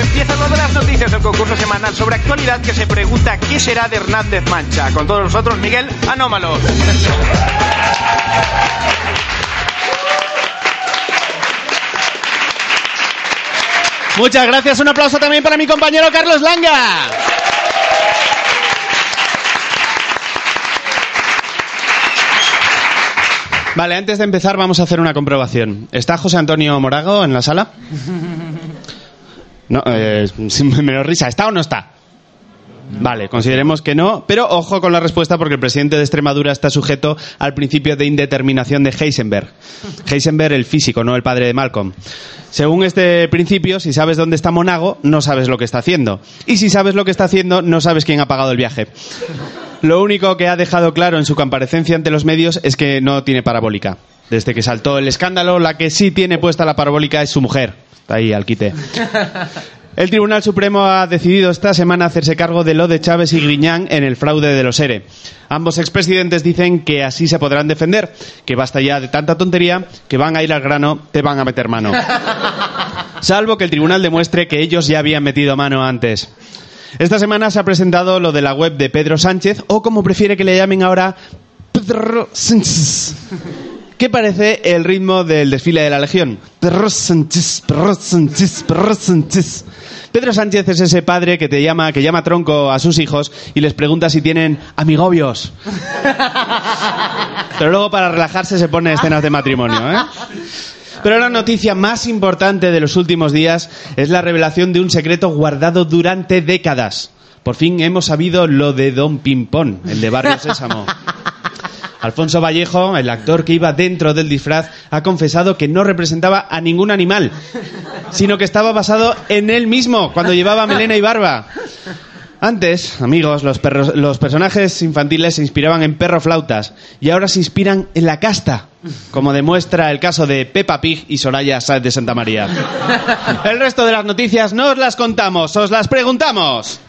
Empieza lo de las noticias del concurso semanal sobre actualidad que se pregunta qué será de Hernández Mancha. Con todos nosotros, Miguel Anómalo. Muchas gracias. Un aplauso también para mi compañero Carlos Langa. Vale, antes de empezar vamos a hacer una comprobación. ¿Está José Antonio Morago en la sala? No, eh, sin menos risa. ¿Está o no está? Vale, consideremos que no, pero ojo con la respuesta porque el presidente de Extremadura está sujeto al principio de indeterminación de Heisenberg. Heisenberg, el físico, no el padre de Malcolm. Según este principio, si sabes dónde está Monago, no sabes lo que está haciendo. Y si sabes lo que está haciendo, no sabes quién ha pagado el viaje. Lo único que ha dejado claro en su comparecencia ante los medios es que no tiene parabólica. Desde que saltó el escándalo, la que sí tiene puesta la parabólica es su mujer. Está ahí al quite. El Tribunal Supremo ha decidido esta semana hacerse cargo de lo de Chávez y Griñán en el fraude de los ERE. Ambos expresidentes dicen que así se podrán defender, que basta ya de tanta tontería, que van a ir al grano, te van a meter mano. Salvo que el tribunal demuestre que ellos ya habían metido mano antes. Esta semana se ha presentado lo de la web de Pedro Sánchez, o como prefiere que le llamen ahora, Pedro Sánchez. ¿Qué parece el ritmo del desfile de la Legión? Pedro Sánchez, Pedro Sánchez, Pedro Sánchez. Pedro Sánchez es ese padre que te llama, que llama tronco a sus hijos y les pregunta si tienen amigobios. Pero luego para relajarse se pone escenas de matrimonio, ¿eh? Pero la noticia más importante de los últimos días es la revelación de un secreto guardado durante décadas. Por fin hemos sabido lo de Don Pimpón, el de Barrio Sésamo. Alfonso Vallejo, el actor que iba dentro del disfraz, ha confesado que no representaba a ningún animal, sino que estaba basado en él mismo, cuando llevaba melena y barba. Antes, amigos, los, personajes infantiles se inspiraban en perroflautas y ahora se inspiran en la casta, como demuestra el caso de Peppa Pig y Soraya Sáez de Santa María. El resto de las noticias no os las contamos, os las preguntamos.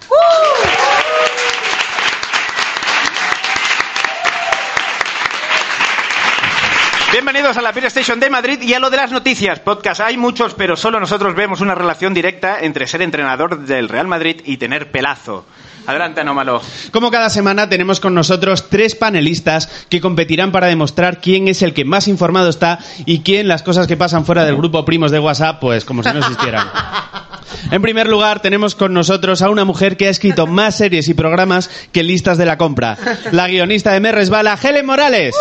Bienvenidos a la Beer Station de Madrid y a lo de las noticias. Podcast hay muchos, pero solo nosotros vemos una relación directa entre ser entrenador del Real Madrid y tener pelazo. Adelante, Anómalo. Como cada semana tenemos con nosotros tres panelistas que competirán para demostrar quién es el que más informado está y quién las cosas que pasan fuera del grupo primos de WhatsApp, pues como si no existieran. En primer lugar, tenemos con nosotros a una mujer que ha escrito más series y programas que listas de la compra. La guionista de Me Resbala, Helen Morales.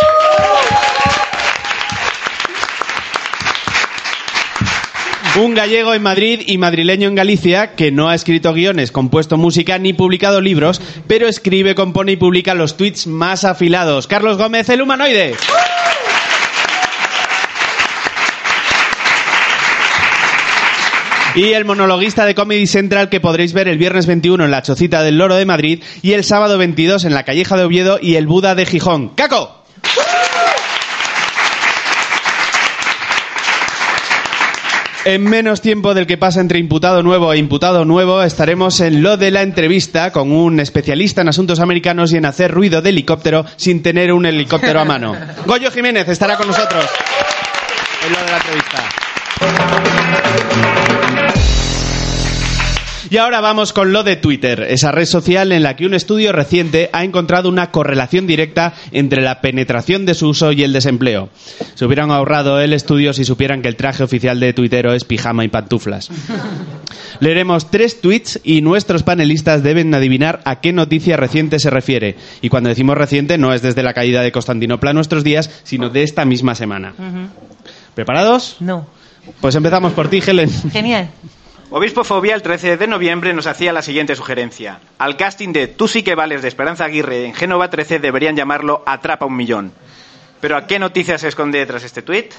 Un gallego en Madrid y madrileño en Galicia que no ha escrito guiones, compuesto música ni publicado libros, pero escribe, compone y publica los tweets más afilados. Carlos Gómez, el humanoide. Y el monologuista de Comedy Central que podréis ver el viernes 21 en la Chocita del Loro de Madrid y el sábado 22 en la Calleja de Oviedo y el Buda de Gijón. ¡Caco! En menos tiempo del que pasa entre imputado nuevo e imputado nuevo, estaremos en lo de la entrevista con un especialista en asuntos americanos y en hacer ruido de helicóptero sin tener un helicóptero a mano. Goyo Jiménez estará con nosotros en lo de la entrevista. Y ahora vamos con lo de Twitter, esa red social en la que un estudio reciente ha encontrado una correlación directa entre la penetración de su uso y el desempleo. Se hubieran ahorrado el estudio si supieran que el traje oficial de Twittero es pijama y pantuflas. Leeremos tres tweets y nuestros panelistas deben adivinar a qué noticia reciente se refiere. Y cuando decimos reciente no es desde la caída de Constantinopla a nuestros días, sino de esta misma semana. ¿Preparados? No. Pues empezamos por ti, Helen. Genial. Obispofobia el 13 de noviembre nos hacía la siguiente sugerencia. Al casting de Tú sí que vales de Esperanza Aguirre en Génova 13 deberían llamarlo Atrapa un millón. Pero ¿a qué noticia se esconde detrás este tuit?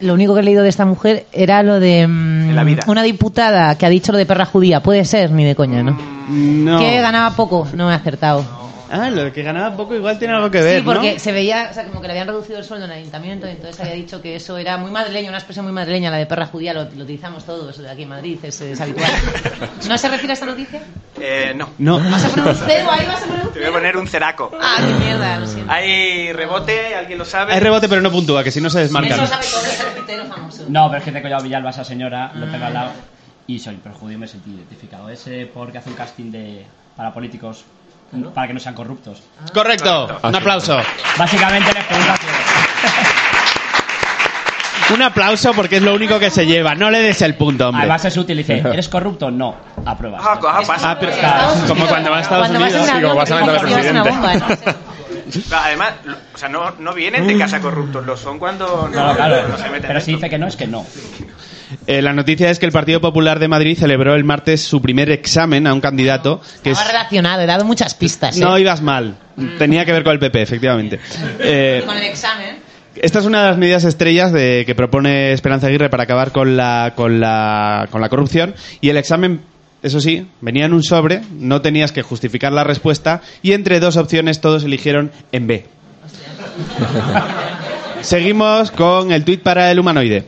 Lo único que he leído de esta mujer era lo de mm, En la vida. una diputada que ha dicho lo de perra judía. Puede ser, ni de coña, ¿no? No. Que ganaba poco, no me he acertado. Ah, lo de que ganaba poco igual tiene algo que ver, sí, porque ¿no? se veía, o sea, como que le habían reducido el sueldo en el ayuntamiento y entonces había dicho que eso era muy madrileño, una expresión muy madrileña, la de perra judía, lo, lo utilizamos todos de aquí en Madrid, es, es habitual. ¿No se refiere a esta noticia? Eh, no. No. ¿Vas a poner un cero ahí? ¿Vas a poner un Te voy a cero? poner un ceraco. Ah, qué mierda, lo siento. Hay rebote, ¿alguien lo sabe? Hay rebote pero no puntúa, que si no se desmarcan. Eso sabe todo ese repitero famoso. No, pero es que tengo yo a Villalba, esa señora, lo tengo al lado. Y soy perjudicado y me sentí identificado. Ese porque hace un casting de, para políticos para que no sean corruptos. Correcto. Un aplauso. Básicamente les pregunta Un aplauso porque es lo único que se lleva. No le des el punto, hombre. Además es útil, dice, ¿eres corrupto? No, apruebas. Ah, ah, pasa. Ah, pero- como cuando va a Estados Cuando vas Unidos. un Sí, como vas a meter al presidente. bomba, ¿no? Además, o sea, no, no vienen de casa corruptos, lo son cuando no, No, claro, no se meten pero si esto. dice que no, es que no. Eh, la noticia es que el Partido Popular de Madrid celebró el martes su primer examen a un candidato que es... Relacionado, he dado muchas pistas. ¿eh? No ibas mal. Tenía que ver con el PP, efectivamente. Eh, Con el examen. Esta es una de las medidas estrellas de, que propone Esperanza Aguirre para acabar con la, con, la, con la corrupción. Y el examen, eso sí, venía en un sobre, no tenías que justificar la respuesta y entre dos opciones todos eligieron en B. Seguimos con el tuit para el humanoide.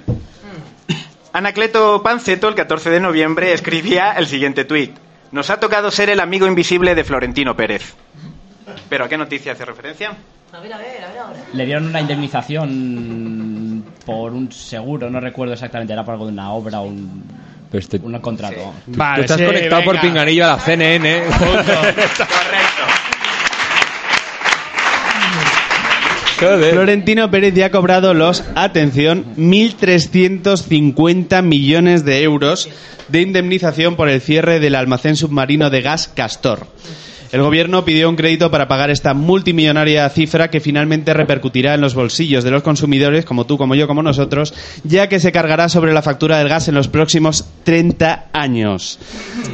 Anacleto Panceto, el 14 de noviembre, escribía el siguiente tuit. Nos ha tocado ser el amigo invisible de Florentino Pérez. ¿Pero a qué noticia hace referencia? A ver, a ver, a ver ahora. Le dieron una indemnización por un seguro, no recuerdo exactamente, era por algo de una obra o un, este- un contrato. Vale, Tú estás sí, conectado por pinganillo a la CNN. Correcto. Florentino Pérez ya ha cobrado los, atención, 1.350 millones de euros de indemnización por el cierre del almacén submarino de gas Castor. El gobierno pidió un crédito para pagar esta multimillonaria cifra que finalmente repercutirá en los bolsillos de los consumidores, como tú, como yo, como nosotros, ya que se cargará sobre la factura del gas en los próximos 30 años.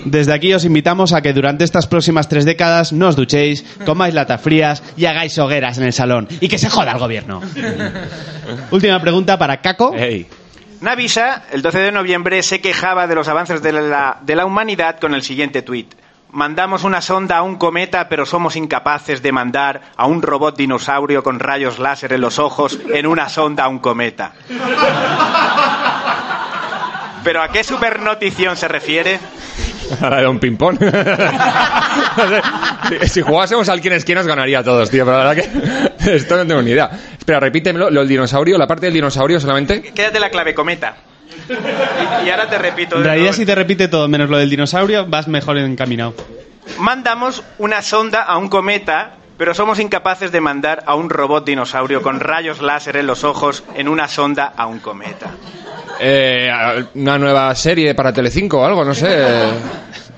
Desde aquí os invitamos a que durante estas próximas tres décadas no os duchéis, comáis latas frías y hagáis hogueras en el salón. Y que se joda el gobierno. Última pregunta para Caco. Navisa, el 12 de noviembre, se quejaba de los avances de la, de la humanidad con el siguiente tuit. Mandamos una sonda a un cometa, pero somos incapaces de mandar a un robot dinosaurio con rayos láser en los ojos en una sonda a un cometa. ¿Pero a qué supernotición se refiere? Ahora era un ping-pong. si, jugásemos al quién es quién nos ganaría a todos, tío. Pero la verdad que esto no tengo ni idea. Espera, repítemelo. Lo del dinosaurio, la parte del dinosaurio solamente. Quédate la clave, cometa. Y, y ahora te repito. En realidad, si te repite todo menos lo del dinosaurio, vas mejor encaminado. Mandamos una sonda a un cometa, pero somos incapaces de mandar a un robot dinosaurio con rayos láser en los ojos en una sonda a un cometa. Eh, una nueva serie para Telecinco o algo, no sé.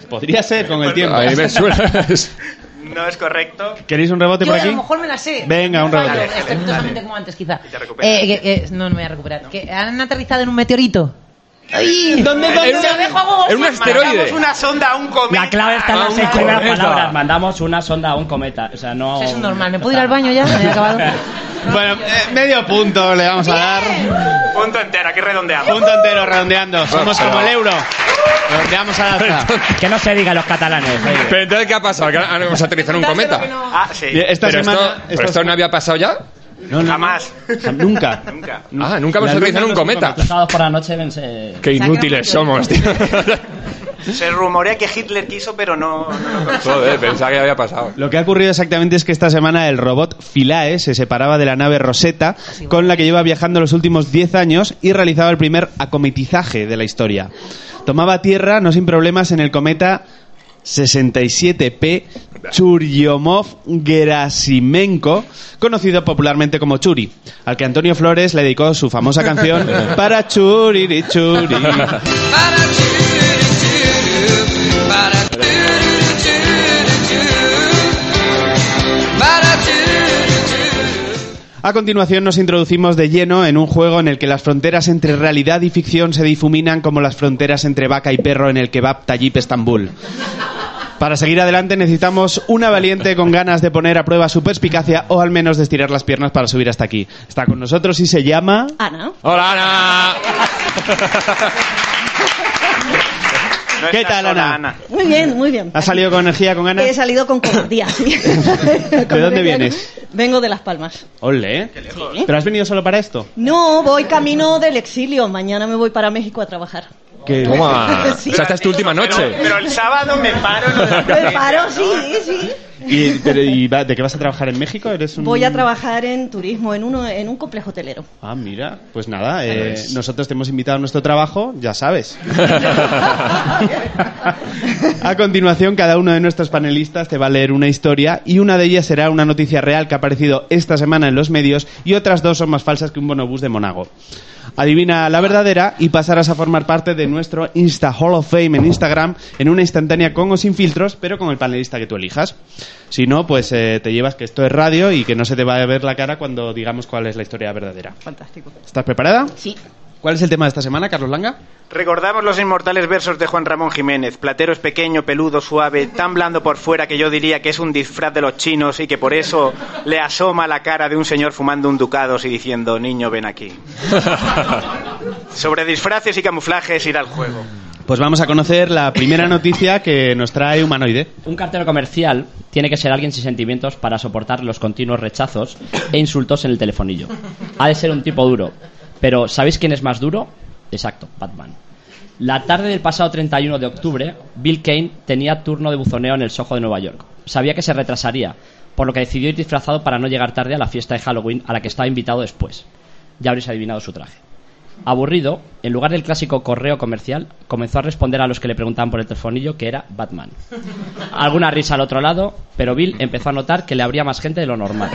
Podría ser con el tiempo. A mí me suena. No es correcto. ¿Queréis un rebote Yo por a aquí? lo mejor me la sé. Venga, un rebote. estrepitosamente como antes, quizá. Eh, no, no me voy a recuperar. Que han aterrizado en un meteorito. ¿Dónde, dónde? Era una- era un asteroide. Mandamos una sonda a un cometa. La clave está en A las un seis primeras palabras. Mandamos una sonda a un cometa. O sea, no... Eso es normal. ¿Me puedo ir al baño ya? Me he acabado. Bueno, eh, medio punto le vamos a dar. Punto entero, aquí redondeamos. Punto entero redondeando. Somos como el euro. Redondeamos al alza. Que no se diga los catalanes. oye. Pero entonces, ¿qué ha pasado? ¿Que ahora hemos aterrizado en un cometa? Ah, sí. Esta Pero semana. esto, pero esto no había pasado ya. No, no, Jamás. no. Nunca. Nunca. Ah, nunca hemos aterrizado en un cometa. Los sábados por la noche vense... Qué inútiles somos, tío. Se rumorea que Hitler quiso, pero no, no. Joder, pensaba que había pasado. Lo que ha ocurrido exactamente es que esta semana el robot Philae se separaba de la nave Rosetta, con la que lleva viajando los últimos 10 años y realizaba el primer acometizaje de la historia. Tomaba tierra, no sin problemas, en el cometa 67P Churyumov-Gerasimenko, conocido popularmente como Churi, al que Antonio Flores le dedicó su famosa canción para Churiri Churi. A continuación nos introducimos de lleno en un juego en el que las fronteras entre realidad y ficción se difuminan como las fronteras entre vaca y perro en el kebab Tayyip Estambul. Para seguir adelante necesitamos una valiente con ganas de poner a prueba su perspicacia o al menos de estirar las piernas para subir hasta aquí. Está con nosotros y se llama... Ana. ¡Hola, Ana! No ¿Qué tal, sola, Ana? Muy bien, muy bien. ¿Has salido con energía, con ganas? He salido con cobardía, sí. ¿De dónde vienes? Vengo de Las Palmas. Ole, ¿eh? ¿Pero has venido solo para esto? No, voy camino del exilio. Mañana me voy para México a trabajar. Que- Toma. Sí. O sea, esta es tu última Pero, noche. pero el sábado me paro. en lo de la Me paro, ¿no? sí, sí. ¿Y, pero, y va- de qué vas a trabajar en México? ¿Eres un... Voy a trabajar en turismo, en, uno, en un complejo hotelero. Ah, mira, pues nada, eh, nosotros te hemos invitado a nuestro trabajo, ya sabes. a continuación, cada uno de nuestros panelistas te va a leer una historia y una de ellas será una noticia real que ha aparecido esta semana en los medios y otras dos son más falsas que un bonobús de Monago. Adivina la verdadera y pasarás a formar parte de nuestro Insta Hall of Fame en Instagram en una instantánea con o sin filtros, pero con el panelista que tú elijas. Si no, pues eh, te llevas que esto es radio y que no se te va a ver la cara cuando digamos cuál es la historia verdadera. Fantástico. ¿Estás preparada? Sí. ¿Cuál es el tema de esta semana, Carlos Langa? Recordamos los inmortales versos de Juan Ramón Jiménez. Platero es pequeño, peludo, suave, tan blando por fuera que yo diría que es un disfraz de los chinos y que por eso le asoma la cara de un señor fumando un ducados y diciendo, niño, ven aquí. Sobre disfraces y camuflajes irá el juego. Pues vamos a conocer la primera noticia que nos trae Humanoide. Un cartero comercial tiene que ser alguien sin sentimientos para soportar los continuos rechazos e insultos en el telefonillo. Ha de ser un tipo duro. Pero ¿sabéis quién es más duro? Exacto, Batman. La tarde del pasado 31 de octubre, Bill Kane tenía turno de buzoneo en el Soho de Nueva York. Sabía que se retrasaría, por lo que decidió ir disfrazado para no llegar tarde a la fiesta de Halloween a la que estaba invitado después. Ya habréis adivinado su traje. Aburrido, en lugar del clásico correo comercial, comenzó a responder a los que le preguntaban por el telefonillo que era Batman. Alguna risa al otro lado, pero Bill empezó a notar que le habría más gente de lo normal.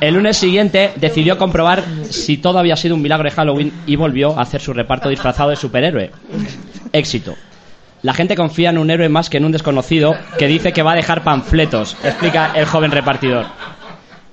El lunes siguiente decidió comprobar si todo había sido un milagro de Halloween y volvió a hacer su reparto disfrazado de superhéroe. Éxito. La gente confía en un héroe más que en un desconocido que dice que va a dejar panfletos, explica el joven repartidor.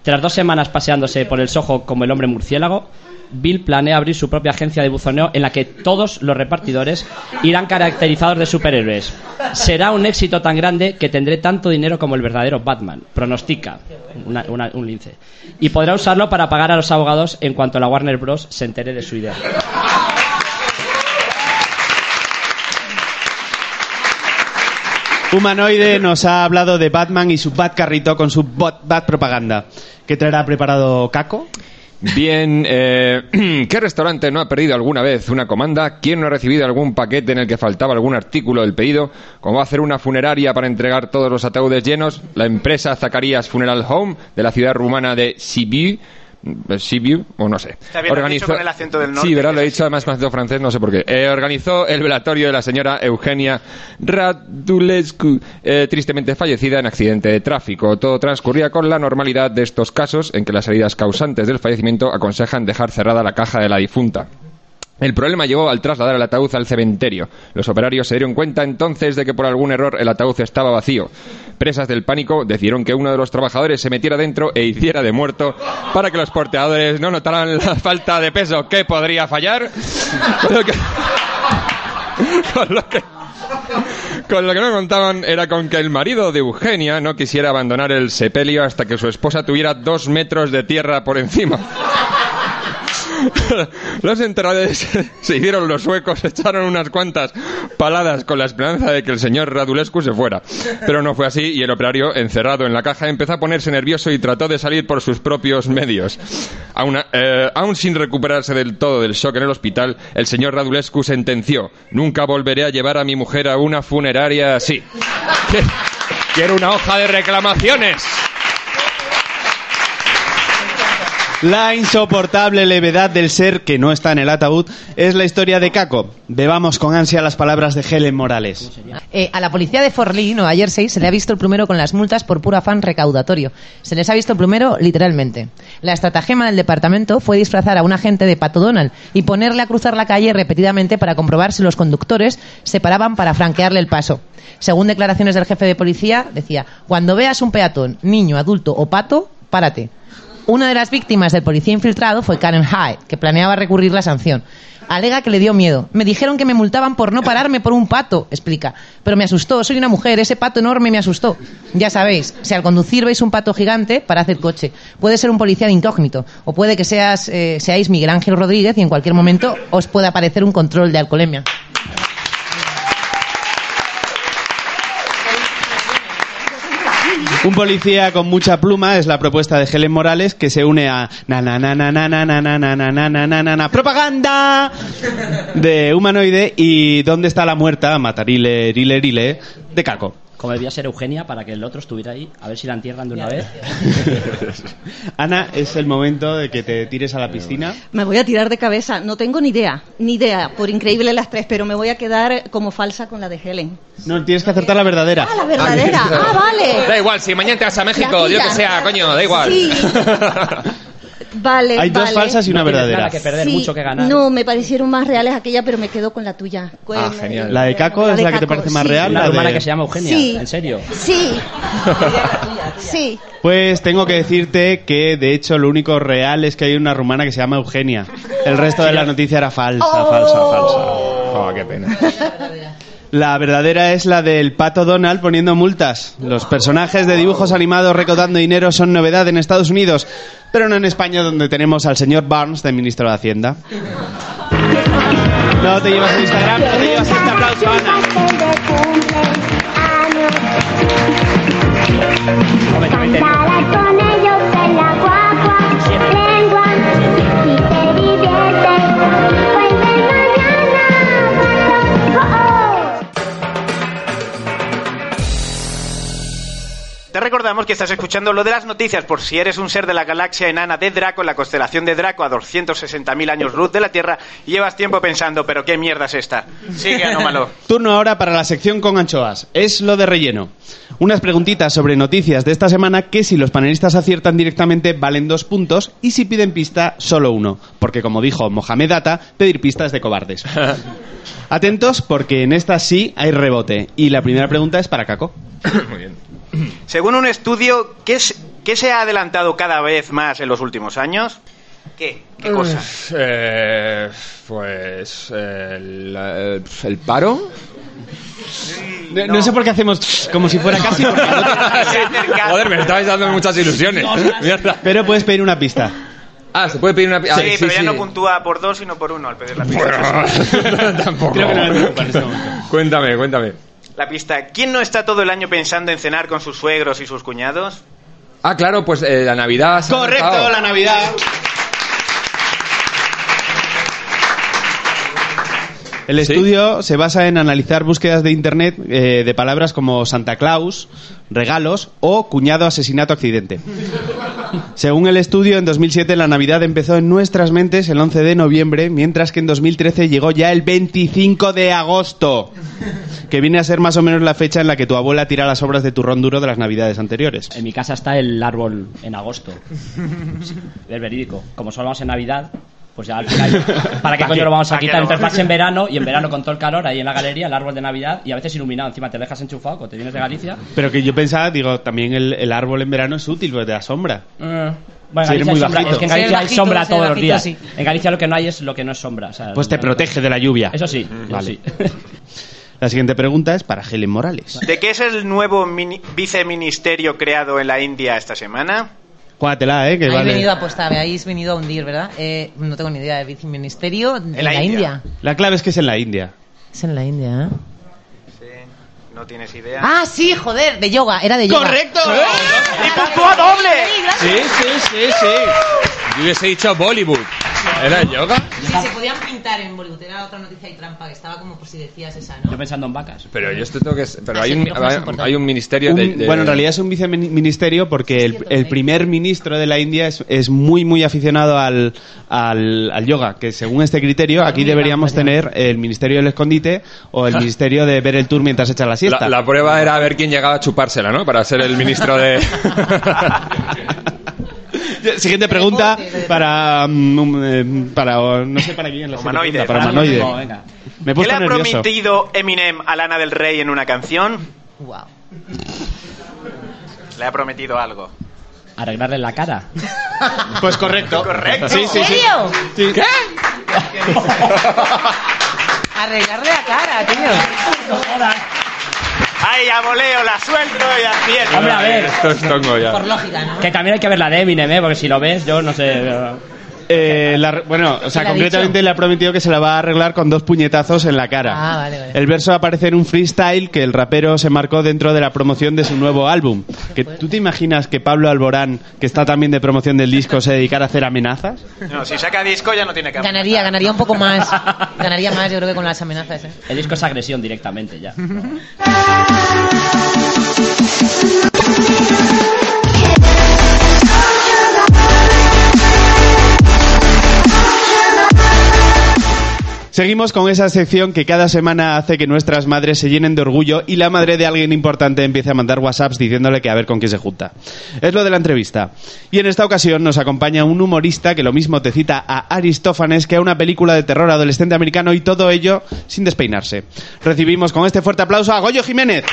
Tras dos semanas paseándose por el Soho como el hombre murciélago, Bill planea abrir su propia agencia de buzoneo en la que todos los repartidores irán caracterizados de superhéroes. Será un éxito tan grande que tendré tanto dinero como el verdadero Batman, pronostica un lince. Y podrá usarlo para pagar a los abogados en cuanto la Warner Bros. se entere de su idea. Humanoide nos ha hablado de Batman y su Bat carrito con su bot, Bat propaganda. ¿Qué traerá preparado Caco? Bien, eh, ¿qué restaurante no ha perdido alguna vez una comanda? ¿Quién no ha recibido algún paquete en el que faltaba algún artículo del pedido? ¿Cómo hacer una funeraria para entregar todos los ataúdes llenos? La empresa Zacarías Funeral Home de la ciudad rumana de Sibiu, Sibiu, o no sé. Bien, con el acento del norte, Sí, ¿verdad? Lo he dicho además con acento francés, no sé por qué. Eh, organizó el velatorio de la señora Eugenia Radulescu, eh, tristemente fallecida en accidente de tráfico. Todo transcurría con la normalidad de estos casos en que las heridas causantes del fallecimiento aconsejan dejar cerrada la caja de la difunta. El problema llegó al trasladar el ataúd al cementerio. Los operarios se dieron cuenta entonces de que por algún error el ataúd estaba vacío. Presas del pánico decidieron que uno de los trabajadores se metiera dentro e hiciera de muerto para que los porteadores no notaran la falta de peso que podría fallar. Con lo que, con lo que, con no contaban era con que el marido de Eugenia no quisiera abandonar el sepelio hasta que su esposa tuviera dos metros de tierra por encima. Los enterradores se hicieron los suecos, echaron unas cuantas paladas con la esperanza de que el señor Radulescu se fuera. Pero no fue así y el operario, encerrado en la caja, empezó a ponerse nervioso y trató de salir por sus propios medios. Aún, eh, aún sin recuperarse del todo del shock en el hospital, el señor Radulescu sentenció, nunca volveré a llevar a mi mujer a una funeraria así. Quiero una hoja de reclamaciones. La insoportable levedad del ser que no está en el ataúd es la historia de Caco. Bebamos con ansia las palabras de Helen Morales. Eh, a la policía de Fort Lee, Nueva Jersey, se le ha visto el plumero con las multas por puro afán recaudatorio. Se les ha visto el plumero literalmente. La estratagema del departamento fue disfrazar a un agente de Pato Donald y ponerle a cruzar la calle repetidamente para comprobar si los conductores se paraban para franquearle el paso. Según declaraciones del jefe de policía, decía, cuando veas un peatón, niño, adulto o pato, párate. Una de las víctimas del policía infiltrado fue Karen Hyde, que planeaba recurrir la sanción. Alega que le dio miedo. Me dijeron que me multaban por no pararme por un pato, explica. Pero me asustó, soy una mujer, ese pato enorme me asustó. Ya sabéis, si al conducir veis un pato gigante, parad el coche. Puede ser un policía de incógnito, o puede que seas, eh, seáis Miguel Ángel Rodríguez y en cualquier momento os puede aparecer un control de alcoholemia. Un policía con mucha pluma es la propuesta de Helen Morales que se une a na na na na na na na na na na na na na na propaganda de humanoide y dónde está la muerta matarile rile rile de Caco. Como debía ser Eugenia para que el otro estuviera ahí, a ver si la entierran de una vez. Ana, es el momento de que te tires a la piscina. Me voy a tirar de cabeza. No tengo ni idea, ni idea, por increíble las tres, pero me voy a quedar como falsa con la de Helen. No, tienes que acertar la verdadera. Ah, la verdadera. Ah, vale. Da igual, si mañana te vas a México, Dios que sea, coño, da igual. Sí. Vale, Hay dos vale. falsas y una No verdadera. nada que perder, Sí, mucho que ganar. No, me parecieron más reales aquella, pero me quedo con la tuya. Con- Ah, genial. La de Caco es de la que te Caco, parece más sí. real. Una la hermana de- que se llama Eugenia, Sí. en serio. Sí. Sí. Pues tengo que decirte que de hecho lo único real es que hay una rumana que se llama Eugenia. El resto de la noticia era falsa, falsa, falsa. Oh, qué pena. La verdadera es la del pato Donald poniendo multas. Los personajes de dibujos animados recaudando dinero son novedad en Estados Unidos, pero no en España donde tenemos al señor Barnes de ministro de Hacienda. No te llevas el Instagram, no te llevas este aplauso, Ana. Te recordamos que estás escuchando lo de las noticias por si eres un ser de la galaxia enana de Draco, en la constelación de Draco, a 260.000 años luz de la Tierra, y llevas tiempo pensando, pero qué mierda es esta. Sigue, anómalo. Turno ahora para la sección con anchoas. Es lo de relleno. Unas preguntitas sobre noticias de esta semana que si los panelistas aciertan directamente valen dos puntos y si piden pista solo uno. Porque como dijo Mohamed Atta, pedir pistas de cobardes. Atentos porque en esta sí hay rebote. Y la primera pregunta es para Caco. Muy bien. Según un estudio, ¿qué, es- qué se ha adelantado cada vez más en los últimos años? ¿Qué? ¿Qué cosa? Eh, pues el, eh, el paro. No, no sé por qué hacemos como si fuera casi... porque Joder, me estabais dando muchas ilusiones. Pero puedes pedir una pista. Ah, se puede pedir una. ah, Sí, pero ya no puntúa por dos, sino por uno al pedir la pista. Bueno, tampoco. Creo que no preocupa en este momento. Cuéntame, cuéntame. La pista. ¿Quién no está todo el año pensando en cenar con sus suegros y sus cuñados? Ah, claro, pues eh, la Navidad. Correcto, la Navidad. El estudio se basa en analizar búsquedas de internet eh, de palabras como Santa Claus, regalos o cuñado, asesinato, accidente. Según el estudio, en 2007 la Navidad empezó en nuestras mentes el 11 de noviembre, mientras que en 2013 llegó ya el 25 de agosto, que viene a ser más o menos la fecha en la que tu abuela tira las obras de turrón duro de las Navidades anteriores. En mi casa está el árbol en agosto. Es verídico. Como solo vamos en Navidad, pues ya al final. ¿Para qué coño lo vamos a ¿Para qué quitar? Entonces vas en verano y en verano con todo el calor ahí en la galería, el árbol de Navidad y a veces iluminado. Encima te dejas enchufado cuando te vienes de Galicia. Pero que yo pensaba, digo, también el, el árbol en verano es útil, porque te da sombra. Eh, Bueno, en Galicia hay sombra. Es que en Galicia hay sombra todos los días. sí. En Galicia lo que no hay es lo que no es sombra. o sea, Pues te protege de la lluvia. Eso sí, eso Vale. sí. La siguiente pregunta es para Helen Morales. ¿De qué es el nuevo mini- viceministerio creado en la India esta semana? Júgatela, ¿eh? Que Habéis vale. venido a apostar, habéis venido a hundir, ¿verdad? Eh, no tengo ni idea de viceministerio en la la, India. India. La clave es que es en la India. Es en la India, ¿eh? Sí, no tienes idea. Ah, sí, joder, de yoga, era de yoga. ¡Correcto! ¡Y puntúa doble! Sí, sí, sí, sí. Yo hubiese dicho Bollywood. ¿Era yoga? Sí, se podían pintar en Bollywood, era otra noticia y trampa que estaba como por si decías esa, Yo ¿no? pensando en vacas. Pero yo esto tengo que. Pero Ah, hay un, hay un ministerio Un- de, de- Bueno, en realidad es un viceministerio porque el, el primer ministro de la India es, es muy, muy aficionado al, al, al yoga, que según este criterio aquí deberíamos tener el ministerio del escondite o el ministerio de ver el tour mientras echa la siesta. La, la prueba era ver quién llegaba a chupársela, ¿no? Para ser el ministro de. Siguiente pregunta para, mm, eh, para no sé para quién la siguiente Humanoide. pregunta, para humanoide. No, venga. Me he ¿Qué le puesto ha nervioso. prometido Eminem a Lana del Rey en una canción? Wow. Le ha prometido algo. Arreglarle la cara. Pues correcto. Correcto. Sí, sí, ¿En sí. serio? Sí. Arreglarle la cara, tío. Ay, a voleo, la suelto y acierto. Hombre, a ver. Esto es tongo ya. Por lógica, ¿no? Que también hay que ver la de Eminem, ¿eh? Porque si lo ves, yo no sé. Eh, la- bueno, o sea, ¿Qué le ha concretamente dicho? le ha prometido que se la va a arreglar con dos puñetazos en la cara. Ah, vale, vale. El verso aparece en un freestyle que el rapero se marcó dentro de la promoción de su nuevo álbum. Que, ¿Tú te imaginas que Pablo Alborán, que está también de promoción del disco, se dedicara a hacer amenazas? No, si saca disco ya no tiene que Ganaría, ganaría un poco más. Ganaría más, yo creo que con las amenazas, ¿eh? El disco es agresión directamente ya. Seguimos con esa sección que cada semana hace que nuestras madres se llenen de orgullo y la madre de alguien importante empiece a mandar WhatsApps diciéndole que a ver con quién se junta. Es lo de la entrevista. Y en esta ocasión nos acompaña un humorista que lo mismo te cita a Aristófanes que a una película de terror adolescente americano y todo ello sin despeinarse. Recibimos con este fuerte aplauso a Goyo Jiménez.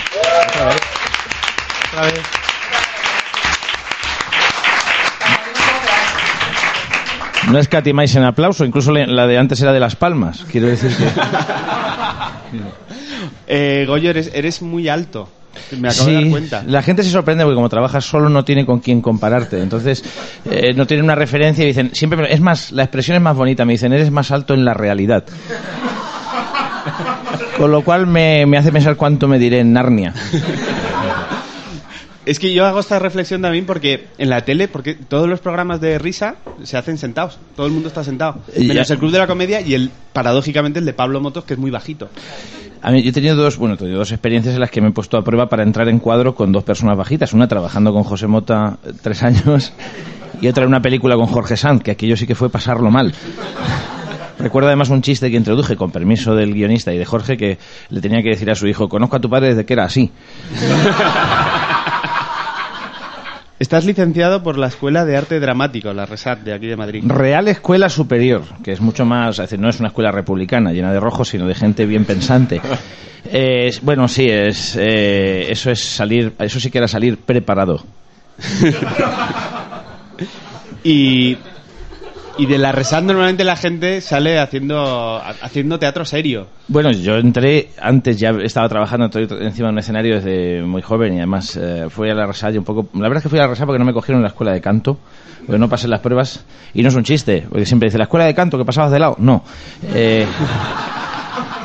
No escatimáis en aplauso, incluso la de antes era de Las Palmas. Quiero decir que. Eh, Goyo, eres, eres muy alto. Me acabo de dar cuenta. la gente se sorprende porque como trabajas solo no tiene con quién compararte. Entonces, eh, no tienen una referencia y dicen, siempre, me- es más, la expresión es más bonita, me dicen, eres más alto en la realidad. Con lo cual me, me hace pensar cuánto me diré en Narnia. Es que yo hago esta reflexión también porque en la tele, porque todos los programas de risa se hacen sentados. Todo el mundo está sentado. Menos el Club de la Comedia y el, paradójicamente, el de Pablo Motos, que es muy bajito. A mí, yo he tenido dos, bueno, he tenido dos experiencias en las que me he puesto a prueba para entrar en cuadro con dos personas bajitas. Una trabajando con José Mota eh, tres años y otra en una película con Jorge Sanz, que aquello sí que fue pasarlo mal. Recuerdo además un chiste que introduje con permiso del guionista y de Jorge que le tenía que decir a su hijo, conozco a tu padre desde que era así. Estás licenciado por la Escuela de Arte Dramático, la RESAT, de aquí de Madrid. Real Escuela Superior, que es mucho más, es decir, no es una escuela republicana llena de rojos, sino de gente bien pensante. Eh, bueno, sí, es, eh, eso es salir, eso sí que era salir preparado. Y, y de la RESAT normalmente la gente sale haciendo, haciendo teatro serio. Bueno, yo entré, antes ya estaba trabajando estoy encima de un escenario desde muy joven y además eh, fui a la Resalla un poco... La verdad es que fui a la Resalla porque no me cogieron en la escuela de canto, porque no pasé las pruebas y no es un chiste, porque siempre dice, ¿la escuela de canto que pasabas de lado? No. Eh,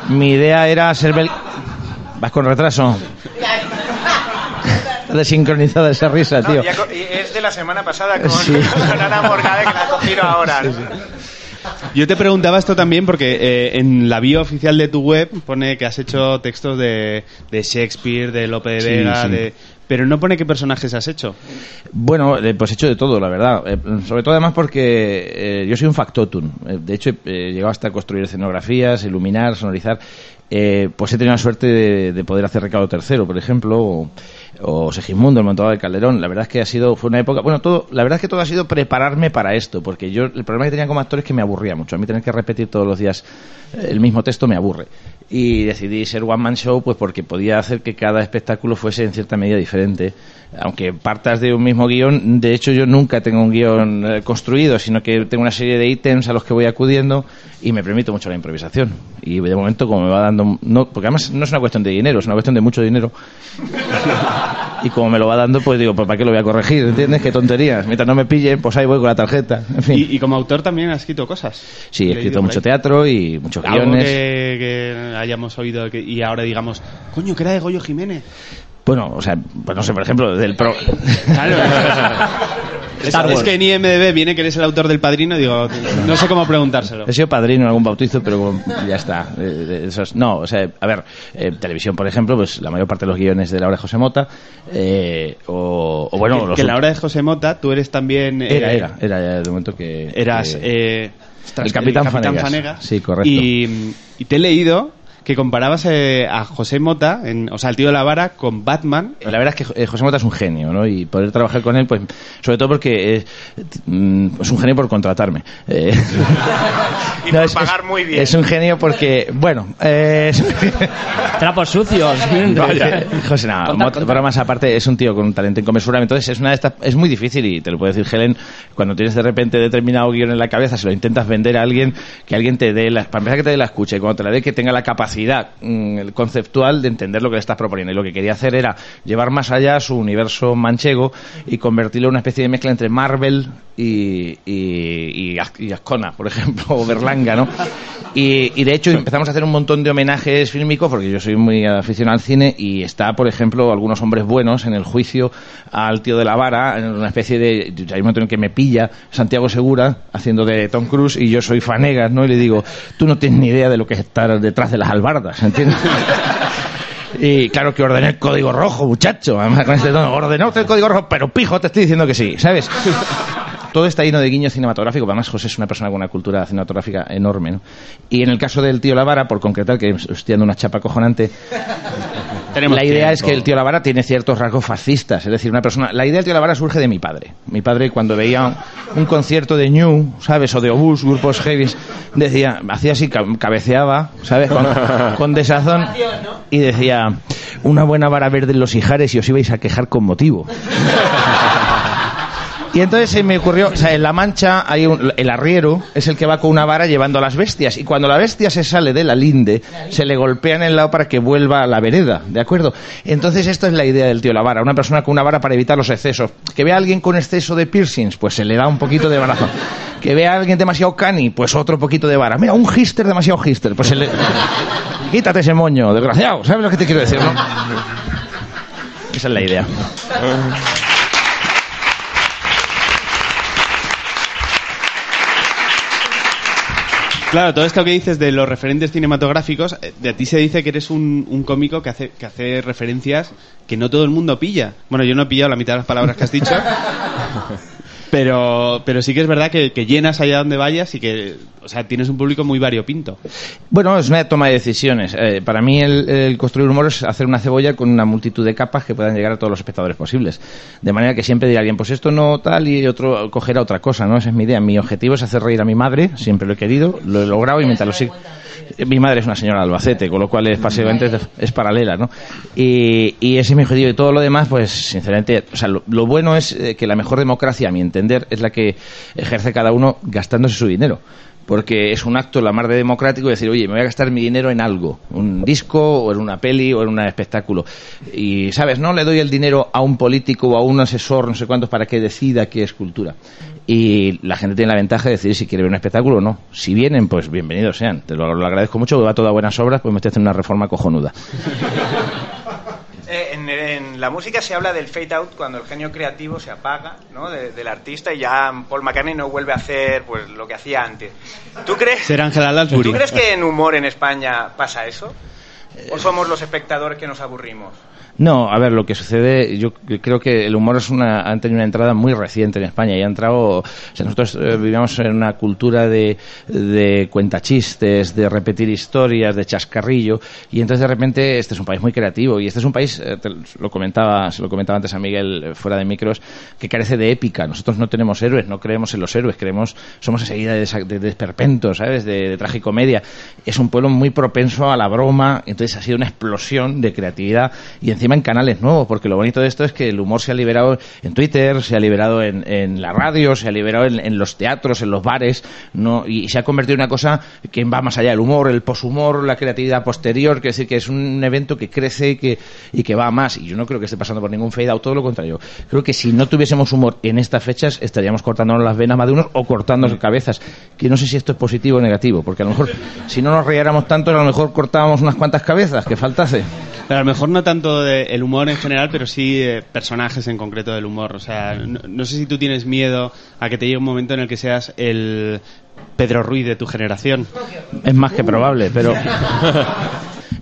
mi idea era ser... bel- Vas con retraso. Desincronizada esa risa, No, tío. ya es de la semana pasada con, Sí. con Ana Morgade que la ha cogido ahora. Yo te preguntaba esto también porque eh, en la bio oficial de tu web pone que has hecho textos de, de Shakespeare, de Lope de Vega, sí. de... pero no pone qué personajes has hecho. Bueno, eh, pues he hecho de todo, la verdad. Eh, sobre todo además porque eh, yo soy un factotum. Eh, de hecho, he llegado hasta construir escenografías, iluminar, sonorizar. Eh, pues he tenido la suerte de, de poder hacer Recado III, por ejemplo, o, o Segismundo, el montado de Calderón. La verdad es que ha sido, fue una época, bueno, todo, la verdad es que todo ha sido prepararme para esto, porque yo, el problema que tenía como actor es que me aburría mucho. A mí tener que repetir todos los días eh, el mismo texto me aburre. Y decidí ser one man show, pues porque podía hacer que cada espectáculo fuese en cierta medida diferente. Aunque partas de un mismo guion, de hecho yo nunca tengo un guion eh, construido, sino que tengo una serie de ítems a los que voy acudiendo y me permito mucho la improvisación. Y de momento, como me va dando, no, porque además no es una cuestión de dinero, es una cuestión de mucho dinero. Y como me lo va dando, pues digo, pues ¿para qué lo voy a corregir? ¿Entiendes? Qué tonterías. Mientras no me pillen, pues ahí voy con la tarjeta. En fin. Y, y como autor también has escrito cosas. sí, he escrito mucho teatro y muchos guiones. que, que hayamos oído que- y ahora digamos, coño, que era de Goyo Jiménez. Bueno, o sea, pues no sé, por ejemplo, del pro... Claro. es, es que en IMDB viene que eres el autor del padrino, digo, no sé cómo preguntárselo. He sido padrino en algún bautizo, pero como- ya está. Eh, eso es- no, o sea, a ver, eh, televisión, por ejemplo, pues la mayor parte de los guiones de la obra de José Mota, eh, o, o bueno, que, los que en la hora de José Mota tú eres también... eh, Era, era, era ya de momento que... Eras... eh, ostras, El Capitán Fanegas. Sí, correcto. Y, y te he leído que comparabas eh, a José Mota, en- o sea, el tío de la vara, con Batman. La verdad es que eh, José Mota es un genio, ¿no? Y poder trabajar con él, pues, sobre todo porque eh, mm, es un genio por contratarme. Eh, Y no, por es- pagar es- muy bien. Es un genio porque, bueno, eh, es- Trapos sucios. José, Conta, conta. pero más aparte es un tío con un talento inconmensurable. Entonces es una de estas, es muy difícil y te lo puede decir Helen, cuando tienes de repente determinado guion en la cabeza, se lo intentas vender a alguien, que alguien te dé la, para empezar que te dé la escucha y cuando te la dé que tenga la capacidad mm, conceptual de entender lo que le estás proponiendo. Y lo que quería hacer era llevar más allá su universo manchego y convertirlo en una especie de mezcla entre Marvel y, y, y, As- y Ascona, por ejemplo, o Berlanga, ¿no? Y, de hecho empezamos a hacer un montón de homenajes fílmicos porque yo soy muy aficionado al cine y está, por ejemplo, algunos hombres buenos en el juicio al tío de la vara, en una especie de... Hay un momento que me pilla Santiago Segura haciendo de Tom Cruise y yo soy Fanegas, ¿no? Y le digo, tú no tienes ni idea de lo que es estar detrás de las albardas, ¿entiendes? Y claro que ordené el código rojo, muchacho. Además, con este tono, ordenó usted el código rojo, pero pijo, te estoy diciendo que sí, ¿sabes? Todo está lleno de guiños cinematográficos. Además, José es una persona con una cultura cinematográfica enorme, ¿no? Y en el caso del tío Lavara, por concretar, que estoy dando una chapa cojonante, la idea es que el tío Lavara tiene ciertos rasgos fascistas. Es decir, una persona. La idea del tío Lavara surge de mi padre. Mi padre, cuando veía un concierto de New, ¿sabes? O de Obús, grupos heavy, decía, hacía así, ca- cabeceaba, ¿sabes? Con, con desazón. Y decía, una buena vara verde en los Ijares y os ibais a quejar con motivo. Y entonces se me ocurrió, o sea, en La Mancha hay un, el arriero es el que va con una vara llevando a las bestias y cuando la bestia se sale de la linde se le golpea en el lado para que vuelva a la vereda, ¿de acuerdo? Entonces esta es la idea del tío la vara, una persona con una vara para evitar los excesos. Que vea a alguien con exceso de piercings, pues se le da un poquito de barazo. Que vea a alguien demasiado cani, pues otro poquito de vara. Mira, un hister demasiado hister, pues se le... Quítate ese moño, desgraciado, ¿sabes lo que te quiero decir, no? Esa es la idea. Claro, todo esto que dices de los referentes cinematográficos, eh, de ti se dice que eres un, un cómico que hace, que hace referencias que no todo el mundo pilla. Bueno, yo no he pillado la mitad de las palabras que has dicho. Pero, pero sí que es verdad que, que llenas allá donde vayas y que, o sea, tienes un público muy variopinto. Bueno, es una toma de decisiones. Eh, para mí el, el construir humor es hacer una cebolla con una multitud de capas que puedan llegar a todos los espectadores posibles. De manera que siempre dirá alguien, pues esto no tal y otro cogerá otra cosa, ¿no? Esa es mi idea. Mi objetivo es hacer reír a mi madre, siempre lo he querido, lo he logrado y mientras lo sigo... Eh, Mi madre es una señora de Albacete, con lo cual es básicamente es, es paralela, ¿no? Y, y ese es mi objetivo. Y todo lo demás, pues, sinceramente, o sea, lo, lo bueno es eh, que la mejor democracia, a mi es la que ejerce cada uno gastándose su dinero porque es un acto la mar de democrático decir, oye, me voy a gastar mi dinero en algo, un disco o en una peli o en un espectáculo. Y, ¿sabes? No le doy el dinero a un político o a un asesor, no sé cuántos, para que decida qué es cultura. Y la gente tiene la ventaja de decidir si quiere ver un espectáculo o no. Si vienen, pues bienvenidos sean. Te lo, agradezco mucho, va toda buenas obras, pues me estoy haciendo una reforma cojonuda. Eh, en, en la música se habla del fade out cuando el genio creativo se apaga ¿no? de- del artista y ya Paul McCartney no vuelve a hacer pues lo que hacía antes. ¿Tú crees, Ser. ¿Tú crees que en humor en España pasa eso? ¿O somos los espectadores que nos aburrimos? No, a ver, lo que sucede, yo creo que el humor es una, han tenido una entrada muy reciente en España y ha entrado, o nosotros eh, vivíamos en una cultura de, de cuentachistes, de repetir historias, de chascarrillo, y entonces de repente este es un país muy creativo y este es un país, eh, te lo comentaba, se lo comentaba antes a Miguel eh, fuera de micros, que carece de épica. Nosotros no tenemos héroes, no creemos en los héroes, creemos, somos enseguida de, de, de esperpento, ¿sabes? De, de tragicomedia. Es un pueblo muy propenso a la broma, entonces ha sido una explosión de creatividad y encima en canales nuevos, porque lo bonito de esto es que el humor se ha liberado en Twitter, se ha liberado en, en la radio, se ha liberado en, en los teatros, en los bares, ¿no? y se ha convertido en una cosa que va más allá del humor, el poshumor, la creatividad posterior, que es decir, que es un evento que crece y que, y que va a más. Y yo no creo que esté pasando por ningún fade out, todo lo contrario. Creo que si no tuviésemos humor en estas fechas, estaríamos cortándonos las venas más de unos o cortándonos cabezas. Que no sé si esto es positivo o negativo, porque a lo mejor si no nos riéramos tanto, a lo mejor cortábamos unas cuantas cabezas, que faltase. Pero a lo mejor no tanto de el humor en general, pero sí eh, personajes en concreto del humor. O sea, no, no sé si tú tienes miedo a que te llegue un momento en el que seas el Pedro Ruiz de tu generación. Es más que probable, pero...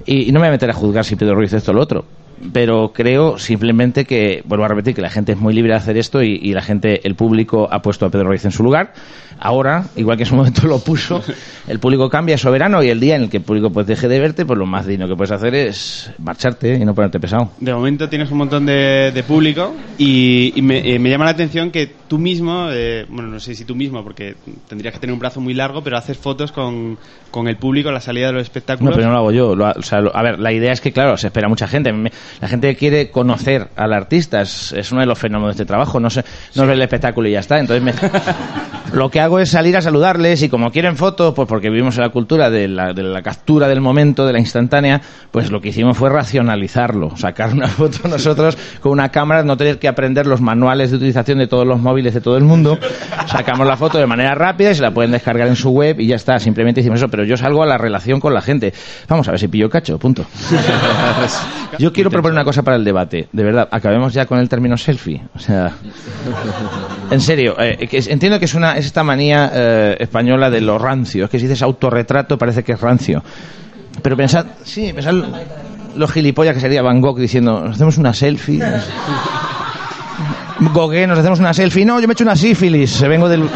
Y, y no me voy a meter a juzgar si Pedro Ruiz esto o lo otro. pero creo simplemente que, vuelvo a repetir, que la gente es muy libre de hacer esto y, y la gente, el público ha puesto a Pedro Ruiz en su lugar. Ahora, igual que en su momento lo puso, el público cambia, soberano y el día en el que el público pues deje de verte, pues lo más digno que puedes hacer es marcharte y no ponerte pesado. De momento tienes un montón de, de público y, y me, eh, me llama la atención que tú mismo, eh, bueno, no sé si tú mismo, porque tendrías que tener un brazo muy largo, pero haces fotos con, con el público a la salida de los No, espectáculos. pero no lo hago yo. Lo o sea, lo- a ver, la idea es que, claro, se espera mucha gente. Me- La gente quiere conocer al artista. Es, es uno de los fenómenos de este trabajo. No, se, no es ver el espectáculo y ya está. Entonces, me- lo que hago es salir a saludarles y como quieren fotos, pues porque vivimos en la cultura de la, de la captura del momento, de la instantánea, pues lo que hicimos fue racionalizarlo. Sacar una foto nosotros con una cámara, no tener que aprender los manuales de utilización de todos los móviles de todo el mundo. Sacamos la foto de manera rápida y se la pueden descargar en su web y ya está. Simplemente hicimos eso. Pero yo salgo a la relación con la gente. Vamos a ver si pillo cacho, punto. Yo quiero proponer una cosa para el debate. De verdad, acabemos ya con el término selfie. O sea, en serio, eh, entiendo que es una es esta manía eh, española de lo rancio. Es que si dices autorretrato parece que es rancio. Pero pensad, sí, pensad lo gilipollas que sería Van Gogh diciendo, nos hacemos una selfie. Gauguin, nos hacemos una selfie. No, yo me he hecho una sífilis. Vengo del,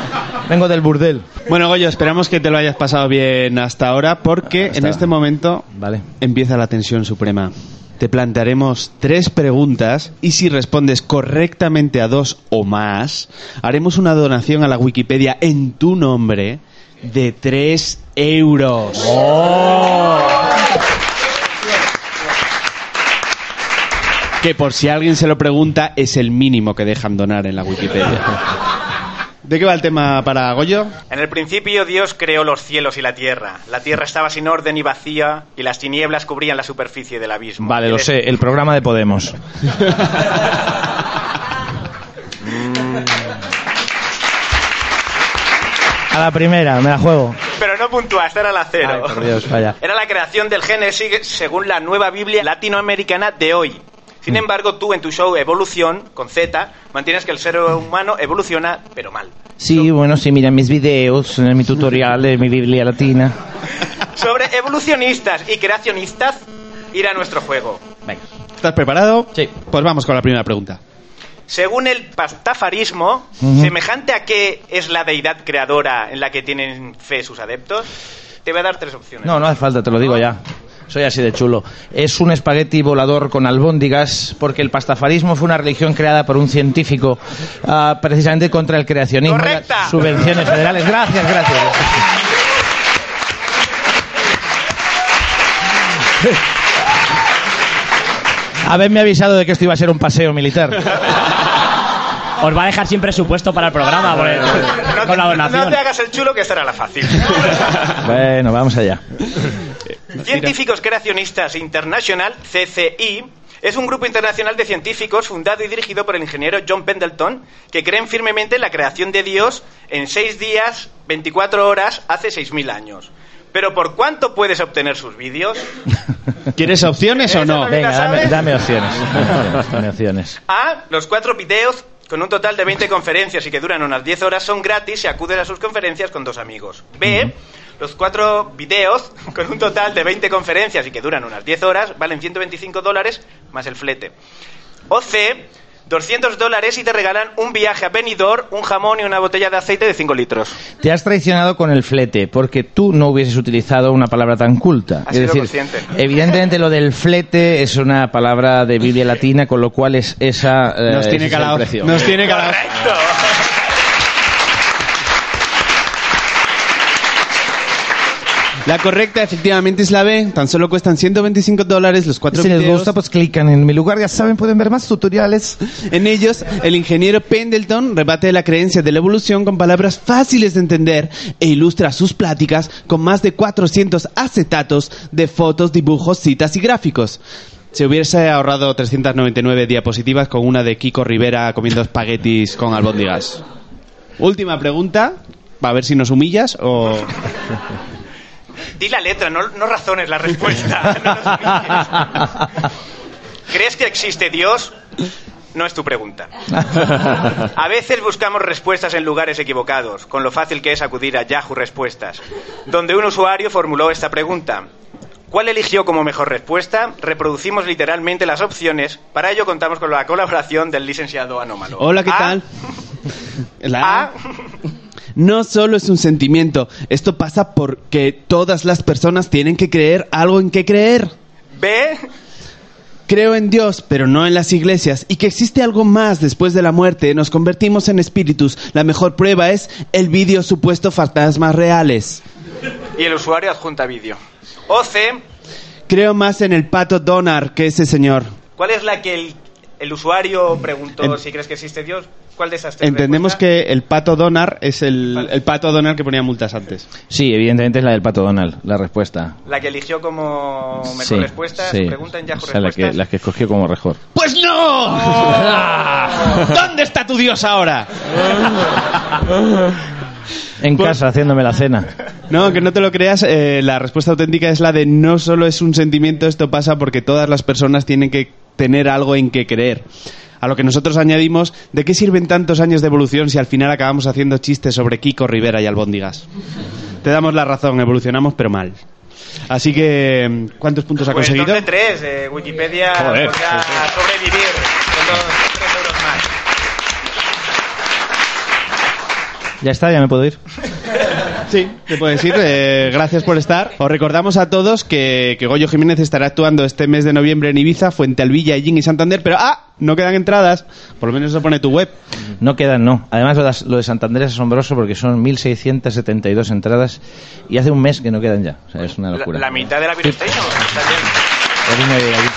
vengo del burdel. Bueno, Goyo, esperamos que te lo hayas pasado bien hasta ahora porque en este momento Vale. empieza la tensión suprema. Te plantearemos tres preguntas y si respondes correctamente a dos o más, haremos una donación a la Wikipedia en tu nombre de tres euros. Que por si alguien se lo pregunta, es el mínimo que dejan donar en la Wikipedia. ¿De qué va el tema para Goyo? En el principio Dios creó los cielos y la tierra. La tierra estaba sin orden y vacía, y las tinieblas cubrían la superficie del abismo. Vale, lo sé, el programa de Podemos. A la primera, me la juego. Pero no puntuaste, era la cero. Ay, por Dios, vaya. Era la creación del Génesis según la nueva Biblia latinoamericana de hoy. Sin embargo, tú en tu show Evolución, con Z, mantienes que el ser humano evoluciona, pero mal. Sí, bueno, sí, mira mis videos, en mi tutorial de mi Biblia latina. Sobre evolucionistas y creacionistas, ir a nuestro juego. Venga. ¿Estás preparado? Sí. Pues vamos con la primera pregunta. Según el pastafarismo, semejante a qué es la deidad creadora en la que tienen fe sus adeptos, te voy a dar tres opciones. No, no hace falta, te lo digo ya. Soy así de chulo. Es un espagueti volador con albóndigas porque el pastafarismo fue una religión creada por un científico ah, precisamente contra el creacionismo y ¡Correcta! las subvenciones federales. Gracias, gracias. Haberme avisado de que esto iba a ser un paseo militar. Os va a dejar sin presupuesto para el programa por el- No con la donación. no te hagas el chulo que esta era la fácil. Bueno, vamos allá. Científicos Creacionistas International, CCI, es un grupo internacional de científicos fundado y dirigido por el ingeniero John Pendleton, que creen firmemente en la creación de Dios en seis días, 24 horas, hace 6.000 años. Pero ¿por cuánto puedes obtener sus vídeos? ¿Quieres opciones o no? Venga, dame, dame opciones. Dame opciones. A. Los cuatro videos con un total de 20 conferencias y que duran unas 10 horas son gratis si acudes a sus conferencias con dos amigos. B. Los cuatro videos con un total de 20 conferencias y que duran unas 10 horas valen 125 dólares más el flete. O C. 200 dólares y te regalan un viaje a Benidorm, un jamón y una botella de aceite de 5 litros. Te has traicionado con el flete, porque tú no hubieses utilizado una palabra tan culta. Ha es sido decir, consciente. evidentemente lo del flete es una palabra de Biblia latina, con lo cual es esa. eh, Nos ese tiene es el calado. precio. Nos tiene calado. ¡Correcto! La correcta efectivamente es la B. Tan solo cuestan 125 dólares los cuatro Si les videos. gusta, pues clican en mi lugar, ya saben, pueden ver más tutoriales. En ellos, el ingeniero Pendleton rebate la creencia de la evolución con palabras fáciles de entender e ilustra sus pláticas con más de 400 acetatos de fotos, dibujos, citas y gráficos. Se hubiese ahorrado 399 diapositivas con una de Kiko Rivera comiendo espaguetis con albóndigas. Última pregunta, a ver si nos humillas o... Di la letra, no, no razones la respuesta. No. ¿Crees que existe Dios? No es tu pregunta. A veces buscamos respuestas en lugares equivocados, con lo fácil que es acudir a Yahoo Respuestas, donde un usuario formuló esta pregunta. ¿Cuál eligió como mejor respuesta? Reproducimos literalmente las opciones. Para ello contamos con la colaboración del licenciado Anómalo. Hola, ¿qué A, tal? La- A. No solo es un sentimiento, esto pasa porque todas las personas tienen que creer algo en que creer. B. Creo en Dios, pero no en las iglesias, y que existe algo más después de la muerte. Nos convertimos en espíritus. La mejor prueba es el vídeo supuesto fantasmas reales. Y el usuario adjunta vídeo. O C. Creo más en el pato Donar que ese señor. ¿Cuál es la que el, el usuario preguntó En- si crees que existe Dios? ¿Cuál de esas tres Entendemos respuestas? que el pato Donar es el, el pato Donar que ponía multas antes. Sí, evidentemente es la del Pato Donald, la respuesta. La que eligió como mejor Sí, respuesta, sí. pregunta en Yahoo O sea, la que, la que escogió como mejor. ¡Pues no! ¿Dónde está tu Dios ahora? En Pues- casa, haciéndome la cena. No, que no te lo creas, eh, la respuesta auténtica es la de no solo es un sentimiento, esto pasa porque todas las personas tienen que tener algo en que creer. A lo que nosotros añadimos, ¿de qué sirven tantos años de evolución si al final acabamos haciendo chistes sobre Kiko, Rivera y albóndigas? Te damos la razón, evolucionamos pero mal. Así que, ¿cuántos puntos ha Pues conseguido? entonces tres. eh, Wikipedia Joder, podrá sí, sobrevivir con los tres euros más. Ya está, ya me puedo ir. Sí, te puedes ir. eh, gracias por estar. Os recordamos a todos que, que Goyo Jiménez estará actuando este mes de noviembre en Ibiza, Fuentealbilla, Ellín y Santander, pero ¡ah! No quedan entradas. Por lo menos eso pone tu web. No quedan, no. Además, lo de, lo de Santander es asombroso porque son 1.672 entradas y hace un mes que no quedan ya. O sea, es una locura. la mitad de la Virus Station. Está bien. Orina de allí.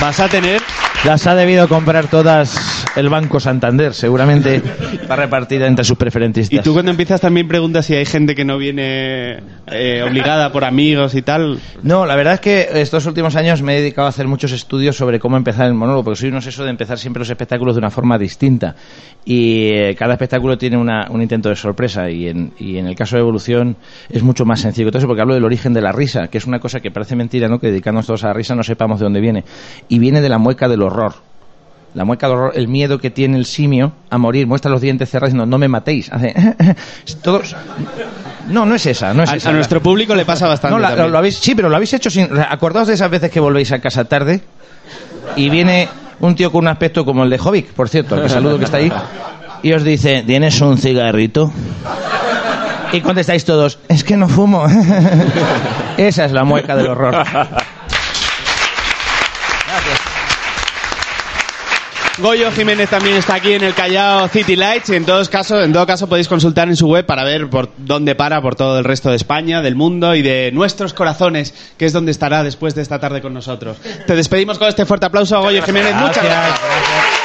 Vas a tener Las ha debido comprar todas el Banco Santander, seguramente, para repartir entre sus preferentistas. Y tú cuando empiezas también preguntas si hay gente que no viene eh, obligada por amigos y tal. No, la verdad es que estos últimos años me he dedicado a hacer muchos estudios sobre cómo empezar el monólogo, porque soy un obseso de empezar siempre los espectáculos de una forma distinta. Y eh, cada espectáculo tiene una- un intento de sorpresa, y en, y en el caso de Evolución es mucho más sencillo eso, porque hablo del origen de la risa, que es una cosa que parece mentira, ¿no? Que dedicándonos todos a la risa no sepamos de dónde viene. Y viene de la mueca del horror. La mueca del horror, el miedo que tiene el simio a morir, muestra los dientes cerrados diciendo, no me matéis. Hace, todos... No, no es esa, no es A, esa. a nuestro público le pasa bastante. No, la- también. lo habéis, sí, pero lo habéis hecho sin. acordaos de esas veces que volvéis a casa tarde y viene un tío con un aspecto como el de Jovic, por cierto, al que saludo que está ahí, y os dice: ¿Tienes un cigarrito? Y contestáis todos: Es que no fumo. Esa es la mueca del horror. Goyo Jiménez también está aquí en el Callao City Lights y en todos casos, en todo caso podéis consultar en su web para ver por dónde para por todo el resto de España, del mundo y de nuestros corazones, que es donde estará después de esta tarde con nosotros. Te despedimos con este fuerte aplauso a Goyo Jiménez. Muchas gracias.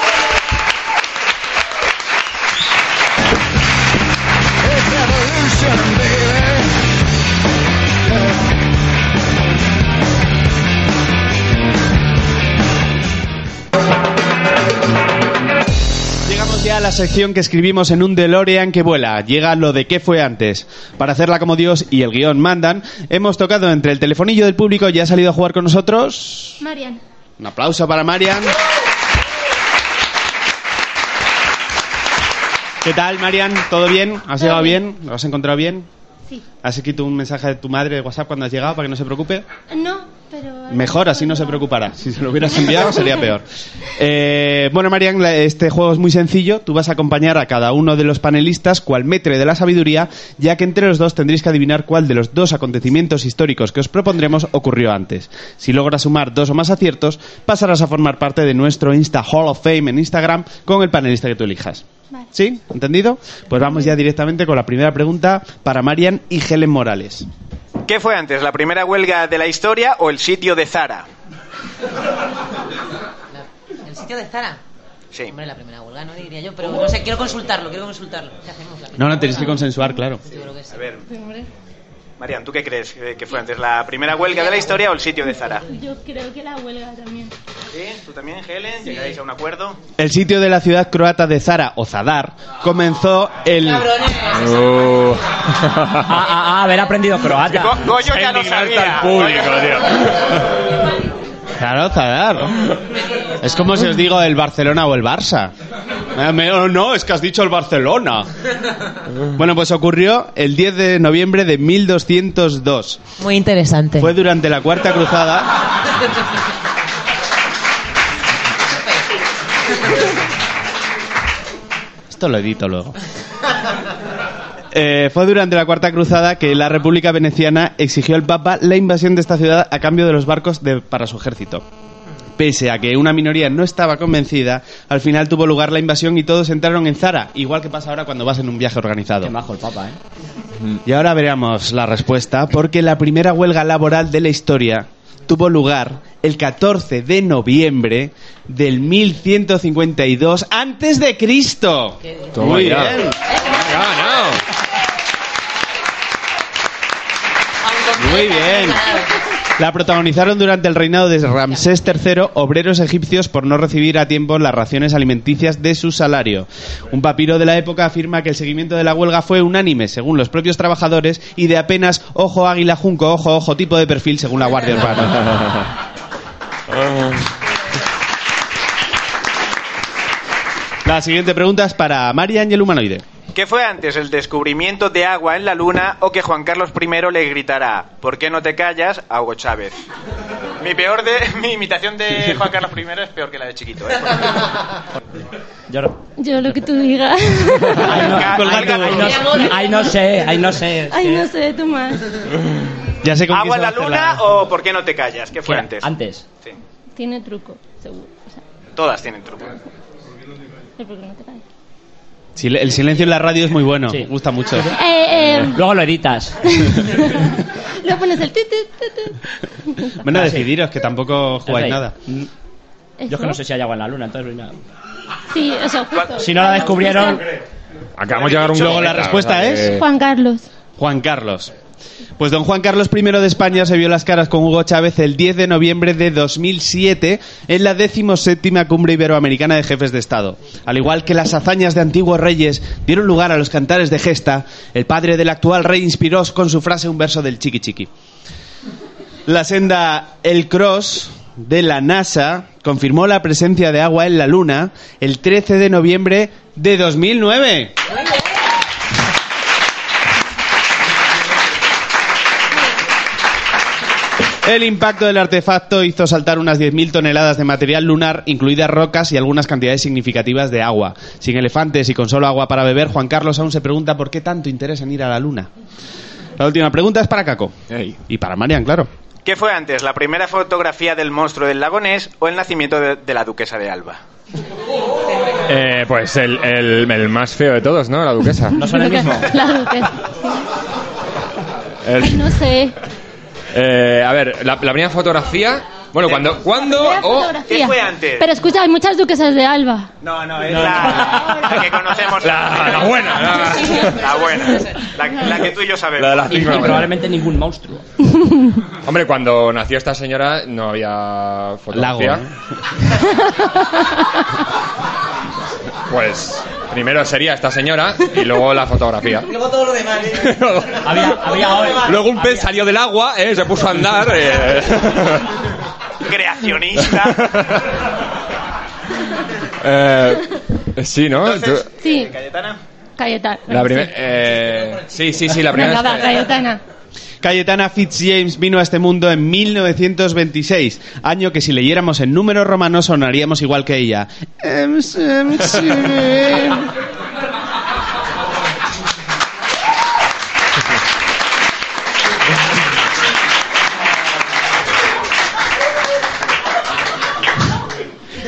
La sección que escribimos en un DeLorean que vuela. Llega lo de qué fue antes. Para hacerla como Dios y el guion mandan, hemos tocado entre el telefonillo del público y ha salido a jugar con nosotros. Marian. Un aplauso para Marian. ¿Qué tal, Marian? ¿Todo bien? ¿Has Todo llegado bien. bien? ¿Lo has encontrado bien? Sí. ¿Has escrito un mensaje de tu madre de WhatsApp cuando has llegado para que no se preocupe? No, pero... Mejor, así no se preocupará. Si se lo hubieras enviado sería peor. Eh, bueno, Marian, este juego es muy sencillo. Tú vas a acompañar a cada uno de los panelistas cual metre de la sabiduría, ya que entre los dos tendréis que adivinar cuál de los dos acontecimientos históricos que os propondremos ocurrió antes. Si logras sumar dos o más aciertos, pasarás a formar parte de nuestro Insta Hall of Fame en Instagram con el panelista que tú elijas. Vale. ¿Sí? ¿Entendido? Pues vamos ya directamente con la primera pregunta para Marian y Helen Morales. ¿Qué fue antes, la primera huelga de la historia o el sitio de Zara? ¿El sitio de Zara? Sí. Hombre, la primera huelga, no diría yo, pero no sé, quiero consultarlo, quiero consultarlo. ¿Qué hacemos? ¿La No, no, tenéis que consensuar, claro. Yo creo que sí. A ver, Marian, ¿tú qué crees que fue antes, la primera huelga de la historia o el sitio de Zara? Yo creo que la huelga también. ¿Sí? ¿Tú también, Helen? ¿Llegáis a un acuerdo? El sitio de la ciudad croata de Zara o Zadar comenzó el Cabrones. Uh. Ah, ah, ah, haber aprendido croata. Go- Goyo ya lo sabía. Goyo- Claro, Zadar. Es como si os digo el Barcelona o el Barça. Oh, no, es que has dicho el Barcelona. Bueno, pues ocurrió el 10 de noviembre de 1202. Muy interesante. Fue durante la Cuarta Cruzada. Esto lo edito luego. Eh, fue durante la Cuarta Cruzada que la República Veneciana exigió al Papa la invasión de esta ciudad a cambio de los barcos de- para su ejército. Pese a que una minoría no estaba convencida, al final tuvo lugar la invasión y todos entraron en Zara, igual que pasa ahora cuando vas en un viaje organizado. Qué majo el papa, ¿eh? Y ahora veremos la respuesta, porque la primera huelga laboral de la historia tuvo lugar el 14 de noviembre del 1152 antes de Cristo. Muy bien. Ha ganado. Muy bien. La protagonizaron durante el reinado de Ramsés III obreros egipcios por no recibir a tiempo las raciones alimenticias de su salario. Un papiro de la época afirma que el seguimiento de la huelga fue unánime, según los propios trabajadores, y de apenas ojo águila junco, ojo ojo tipo de perfil, según la Guardia Urbana. La siguiente pregunta es para Marian y el humanoide. ¿Qué fue antes, el descubrimiento de agua en la luna o que Juan Carlos I le gritará ¿Por qué no te callas a Hugo Chávez? Mi peor de mi imitación de Juan Carlos I es peor que la de chiquito, ¿eh? Yo no- Yo lo que tú digas. Ay, no, Colgar ay, tu- no, ay, no- ay, no sé, ay, no sé. Ay, no sé, tú más. Ya sé ¿Agua en la luna la- o ¿Por qué no te callas? ¿Qué fue ¿Qué? antes? Antes. Sí. Tiene truco, seguro. O sea, Todas tienen truco. ¿pero por qué no te callas? El silencio en la radio es muy bueno, Sí. gusta mucho. Eh, eh, Luego lo editas. luego pones el. Bueno, Ah, decidiros que tampoco jugáis nada. Yo es ¿Eso? que no sé si hay agua en la luna, entonces mira. Sí, o sea, justo. Si no la descubrieron, Acabamos de llegar a un Luego la respuesta es- Juan Carlos. Juan Carlos. Pues don Juan Carlos I de España se vio las caras con Hugo Chávez el 10 de noviembre de 2007 en la 17 Cumbre Iberoamericana de Jefes de Estado. Al igual que las hazañas de antiguos reyes dieron lugar a los cantares de gesta, el padre del actual rey inspiró con su frase un verso del chiqui chiqui. La senda El Cross de la NASA confirmó la presencia de agua en la Luna el 13 de noviembre de 2009. El impacto del artefacto hizo saltar unas 10.000 toneladas de material lunar, incluidas rocas y algunas cantidades significativas de agua. Sin elefantes y con solo agua para beber, Juan Carlos aún se pregunta por qué tanto interés en ir a la luna. La última pregunta es para Caco. Y para Marian, claro. ¿Qué fue antes, la primera fotografía del monstruo del lago Ness o el nacimiento de, de la duquesa de Alba? Eh, pues el, el, el más feo de todos, ¿no? La duquesa. no son el mismo. La duquesa. El- Ay, no sé. Eh, a ver, la, la primera fotografía. Bueno, cuando. ¿Cuándo? Primera o- fotografía. ¿qué fue antes? Pero escucha, hay muchas duquesas de Alba. No, no, es la, la que conocemos. La, la buena. La, La buena. La, la que tú y yo sabemos. la de las Y, y cinco. probablemente ningún monstruo. Hombre, cuando nació esta señora no había Lago. fotografía. ¿eh? Pues primero sería esta señora y luego la fotografía. Luego todo lo demás. Había, había hoy. Luego un pez salió del agua, ¿eh? se puso a andar. eh. Creacionista. Eh, sí, ¿no? Entonces, Sí, Cayetana. Cayetana. la sí. primera. eh, sí, sí, sí, la primera. Venga, va, Cayetana. Cayetana Fitzjames vino a este mundo en 1926, año que si leyéramos en números romanos sonaríamos igual que ella. Em, em, sí.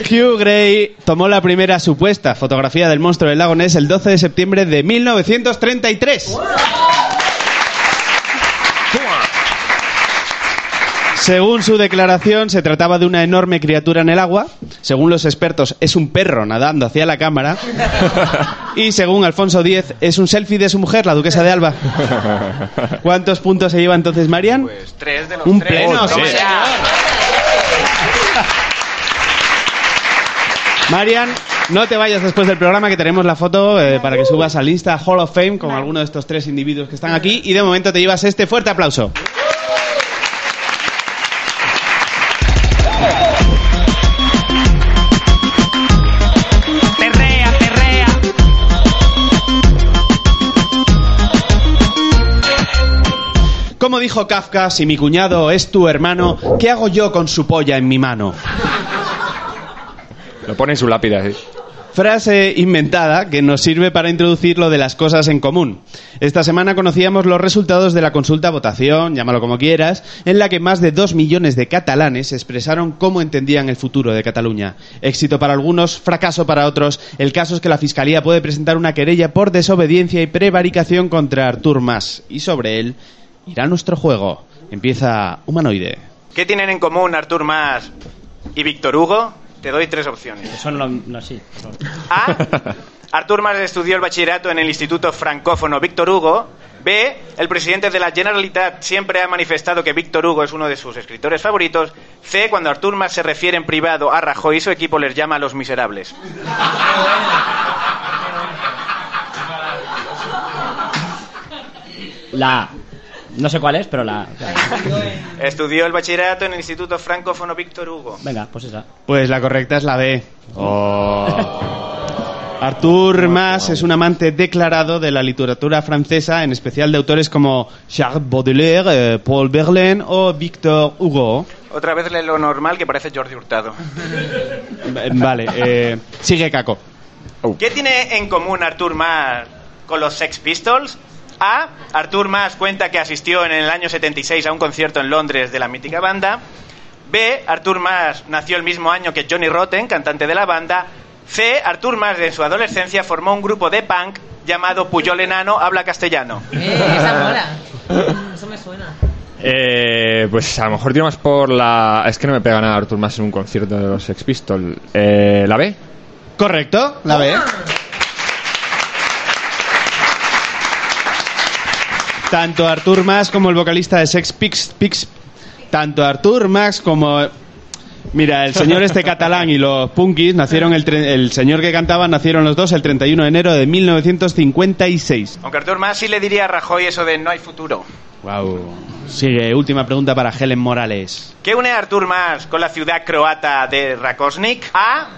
Hugh Gray tomó la primera supuesta fotografía del monstruo del lago Ness el 12 de septiembre de 1933. Según su declaración, se trataba de una enorme criatura en el agua. Según los expertos, es un perro nadando hacia la cámara. Y según Alfonso X, es un selfie de su mujer, la duquesa de Alba. ¿Cuántos puntos se lleva entonces Marian? Pues tres de los Un tres. pleno, sí. Marian, no te vayas después del programa que tenemos la foto eh, para que subas al Insta Hall of Fame con alguno de estos tres individuos que están aquí. Y de momento te llevas este fuerte aplauso. Como dijo Kafka, si mi cuñado es tu hermano, ¿qué hago yo con su polla en mi mano? Lo pone en su lápida, sí. Frase inventada que nos sirve para introducir lo de las cosas en común. Esta semana conocíamos los resultados de la consulta votación, llámalo como quieras, en la que más de dos millones de catalanes expresaron cómo entendían el futuro de Cataluña. Éxito para algunos, fracaso para otros. El caso es que la Fiscalía puede presentar una querella por desobediencia y prevaricación contra Artur Mas. Y sobre él irá nuestro juego. Empieza Humanoide. ¿Qué tienen en común Artur Mas y Víctor Hugo? Te doy tres opciones. Eso no, no sí. A. Artur Mas estudió el bachillerato en el Instituto Francófono Víctor Hugo. B. El presidente de la Generalitat siempre ha manifestado que Víctor Hugo es uno de sus escritores favoritos. C. Cuando Artur Mas se refiere en privado a Rajoy y su equipo les llama a los miserables. La. No sé cuál es, pero la. Estudió el bachillerato en el Instituto Francófono Víctor Hugo. Venga, pues esa. Pues la correcta es la B. Artur Mas es un amante declarado de la literatura francesa, en especial de autores como Charles Baudelaire, eh, Paul Verlaine o Victor Hugo. Otra vez lee lo normal que parece Jordi Hurtado. Eh, Vale, eh, sigue Caco. ¿Qué tiene en común Artur Mas con los Sex Pistols? A. Artur Mas cuenta que asistió en el año 76 a un concierto en Londres de la mítica banda. B. Artur Mas nació el mismo año que Johnny Rotten, cantante de la banda. C. Artur Mas en su adolescencia formó un grupo de punk llamado Puyol Enano Habla Castellano. Eh, esa mola. Eso me suena. Eh, pues a lo mejor tiro más por la... Es que no me pega nada Artur más en un concierto de los Sex Pistols. Eh, ¿La B? Correcto, la B. Tanto Artur Mas como el vocalista de Sex Pix, Pix tanto Artur Mas como Mira, el señor este catalán y los punkis nacieron el, el señor que cantaba nacieron los dos el 31 de enero de 1956. Aunque Artur Mas sí le diría a Rajoy eso de no hay futuro. Wow. Sigue, última pregunta para Helen Morales. ¿Qué une a Artur Mas con la ciudad croata de Rakosnik? A.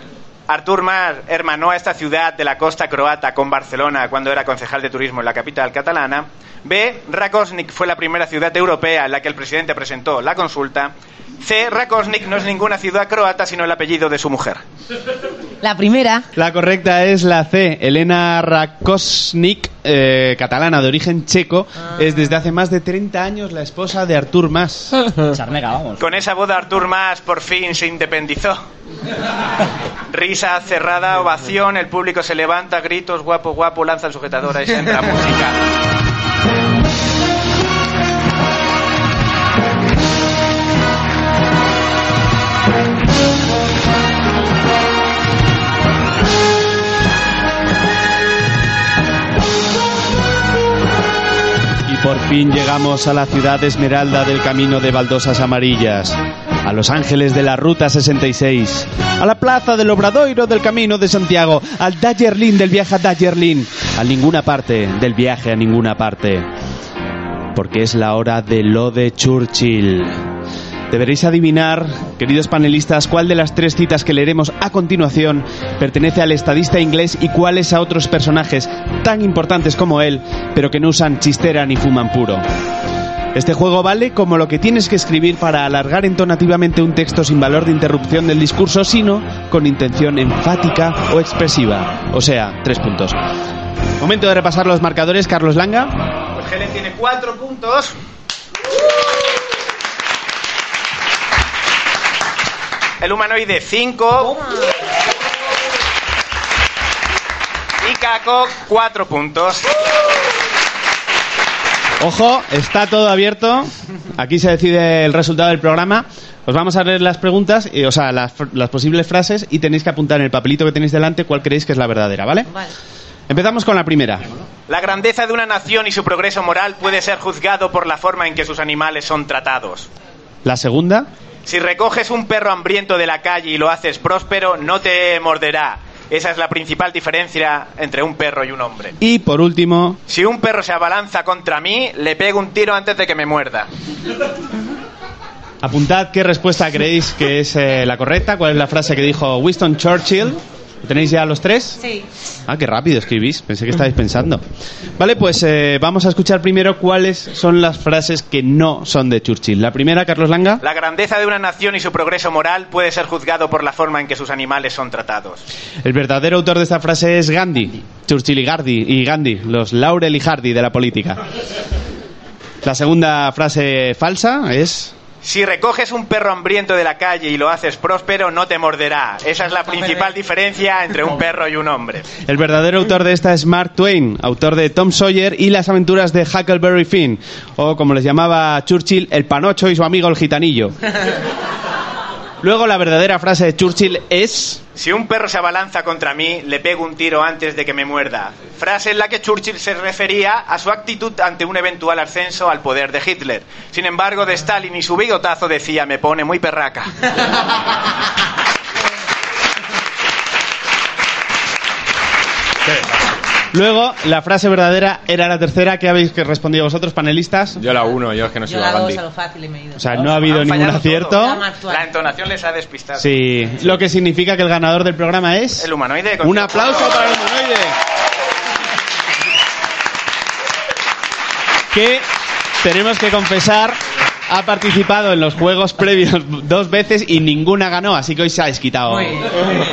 Artur Mas hermanó a esta ciudad de la costa croata con Barcelona cuando era concejal de turismo en la capital catalana. B. Rakosnik fue la primera ciudad europea en la que el presidente presentó la consulta. C. Rakosnik no es ninguna ciudad croata sino el apellido de su mujer. La primera. La correcta es la C. Elena Rakosnik, eh, catalana de origen checo, es desde hace más de 30 años la esposa de Artur Mas. Charnega, vamos. Con esa boda Artur Mas por fin se independizó. Risa cerrada, ovación, el público se levanta, gritos, guapo, guapo, lanzan sujetadora y se entra música. Por fin llegamos a la ciudad esmeralda del camino de baldosas amarillas, a Los Ángeles de la Ruta 66, a la plaza del Obradoiro del Camino de Santiago, al Dallerlin del viaje a Dallerlin, a ninguna parte del viaje a ninguna parte. Porque es la hora de lo de Churchill. Deberéis adivinar, queridos panelistas, cuál de las tres citas que leeremos a continuación pertenece al estadista inglés y cuáles a otros personajes tan importantes como él, pero que no usan chistera ni fuman puro. Este juego vale como lo que tienes que escribir para alargar entonativamente un texto sin valor de interrupción del discurso, sino con intención enfática o expresiva. O sea, tres puntos. Momento de repasar los marcadores, Carlos Langa. Pues Helen tiene cuatro puntos. El humanoide 5. Y Caco 4 puntos. Ojo, está todo abierto. Aquí se decide el resultado del programa. Os vamos a leer las preguntas, eh, o sea, las, posibles frases y tenéis que apuntar en el papelito que tenéis delante cuál creéis que es la verdadera, ¿vale? Vale. Empezamos con la primera. La grandeza de una nación y su progreso moral puede ser juzgado por la forma en que sus animales son tratados. La segunda. Si recoges un perro hambriento de la calle y lo haces próspero, no te morderá. Esa es la principal diferencia entre un perro y un hombre. Y por último, Si un perro se abalanza contra mí, le pego un tiro antes de que me muerda. apuntad qué respuesta creéis que es eh, la correcta, cuál es la frase que dijo Winston Churchill. ¿Lo ¿Tenéis ya los tres? Sí. Ah, qué rápido escribís. Pensé que estabais pensando. Vale, pues eh, vamos a escuchar primero cuáles son las frases que no son de Churchill. La primera, Carlos Langa. La grandeza de una nación y su progreso moral puede ser juzgado por la forma en que sus animales son tratados. El verdadero autor de esta frase es Gandhi. Churchill y Gandhi, y Gandhi los Laurel y Hardy de la política. La segunda frase falsa es... Si recoges un perro hambriento de la calle y lo haces próspero, no te morderá. Esa es la principal diferencia entre un perro y un hombre. El verdadero autor de esta es Mark Twain, autor de Tom Sawyer y las aventuras de Huckleberry Finn, o como les llamaba Churchill, el panocho y su amigo el gitanillo. Luego la verdadera frase de Churchill es... Si un perro se abalanza contra mí, le pego un tiro antes de que me muerda. Frase en la que Churchill se refería a su actitud ante un eventual ascenso al poder de Hitler. Sin embargo, de Stalin y su bigotazo decía, me pone muy perraca. Luego, la frase verdadera era la tercera que habéis que respondido vosotros, panelistas. Yo la uno, yo es que no soy Yo la dos Gandhi. a lo fácil y me he ido. O sea, no ha habido Han ningún fallado acierto. todo. La entonación les ha despistado. Sí, lo que significa que el ganador del programa es... El humanoide. con- Un aplauso para el humanoide. Que tenemos que confesar ha participado en los juegos previos dos veces y ninguna ganó, así que hoy se ha desquitado a Ya no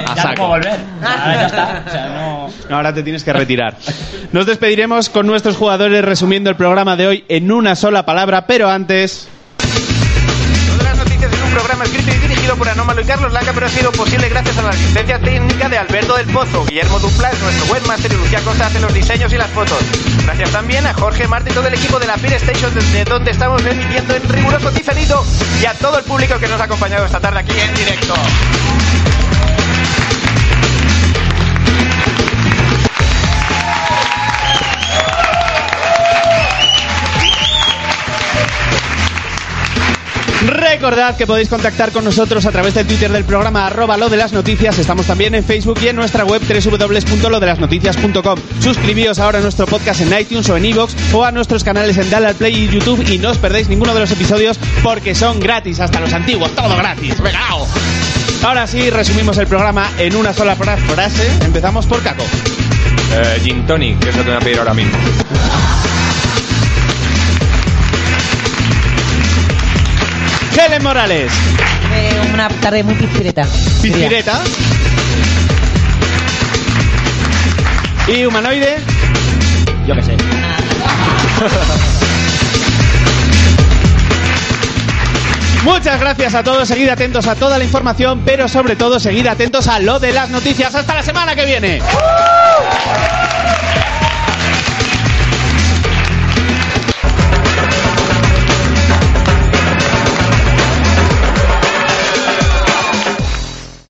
puedo saco. volver. Ahora ya está. O sea, no... Ahora te tienes que retirar. Nos despediremos con nuestros jugadores resumiendo el programa de hoy en una sola palabra, pero antes... programa escrito y dirigido por Anómalo y Carlos Langa, pero ha sido posible gracias a la asistencia técnica de Alberto del Pozo. Guillermo Dupla es nuestro webmaster y Lucía Costa hace los diseños y las fotos. Gracias también a Jorge Martín y todo el equipo de la Peer Station desde donde estamos emitiendo en riguroso diferido y a todo el público que nos ha acompañado esta tarde aquí en directo. Recordad que podéis contactar con nosotros a través del Twitter del programa arroba lo de las noticias. Estamos también en Facebook y en nuestra web www.lodelasnoticias.com. Suscribíos ahora a nuestro podcast en iTunes o en iVoox o a nuestros canales en Dalal Play y YouTube y no os perdéis ninguno de los episodios porque son gratis, hasta los antiguos, todo gratis. ¡Regao! Ahora sí, resumimos el programa en una sola fra- frase. Empezamos por Caco. Eh, gin que es lo que voy a pedir ahora mismo. Helen Morales. Eh, una tarde muy pizpireta. diría. Pizpireta. Y humanoide. Yo qué sé. Muchas gracias a todos, seguid atentos a toda la información, pero sobre todo seguid atentos a lo de las noticias. Hasta la semana que viene.